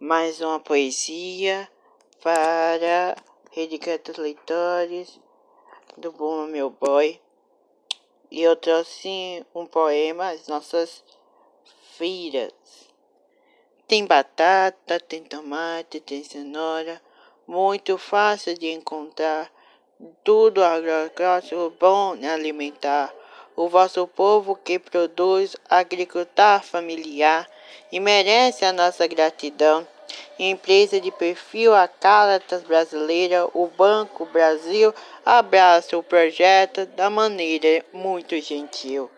mais uma poesia para Rede dos Leitores do Bom Meu Boy. E eu trouxe um poema As Nossas Filhas. Tem batata, tem tomate, tem cenoura, muito fácil de encontrar. Tudo agrotóxico bom alimentar. O vosso povo que produz agricultura familiar e merece a nossa gratidão. Empresa de perfil a Calatas Brasileira, o Banco Brasil abraça o projeto da maneira muito gentil.